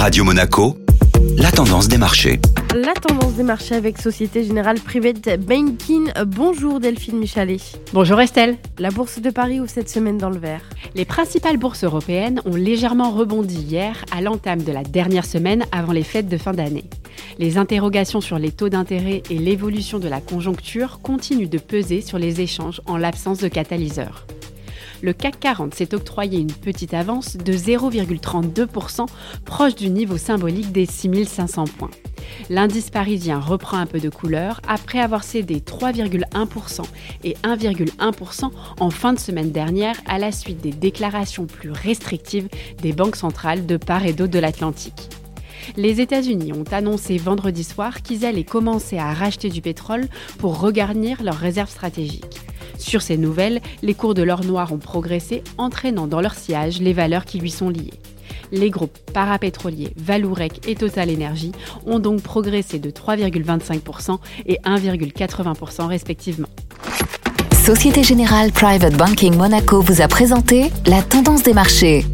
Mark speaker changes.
Speaker 1: Radio Monaco, la tendance des marchés.
Speaker 2: La tendance des marchés avec Société Générale Private Banking. Bonjour Delphine Michalet.
Speaker 3: Bonjour Estelle.
Speaker 2: La bourse de Paris ouvre cette semaine dans le vert.
Speaker 3: Les principales bourses européennes ont légèrement rebondi hier à l'entame de la dernière semaine avant les fêtes de fin d'année. Les interrogations sur les taux d'intérêt et l'évolution de la conjoncture continuent de peser sur les échanges en l'absence de catalyseurs le CAC 40 s'est octroyé une petite avance de 0,32%, proche du niveau symbolique des 6500 points. L'indice parisien reprend un peu de couleur après avoir cédé 3,1% et 1,1% en fin de semaine dernière à la suite des déclarations plus restrictives des banques centrales de part et d'autre de l'Atlantique. Les États-Unis ont annoncé vendredi soir qu'ils allaient commencer à racheter du pétrole pour regarnir leurs réserves stratégiques. Sur ces nouvelles, les cours de l'or noir ont progressé, entraînant dans leur sillage les valeurs qui lui sont liées. Les groupes parapétroliers Valourec et Total Energy ont donc progressé de 3,25% et 1,80% respectivement.
Speaker 4: Société Générale Private Banking Monaco vous a présenté la tendance des marchés.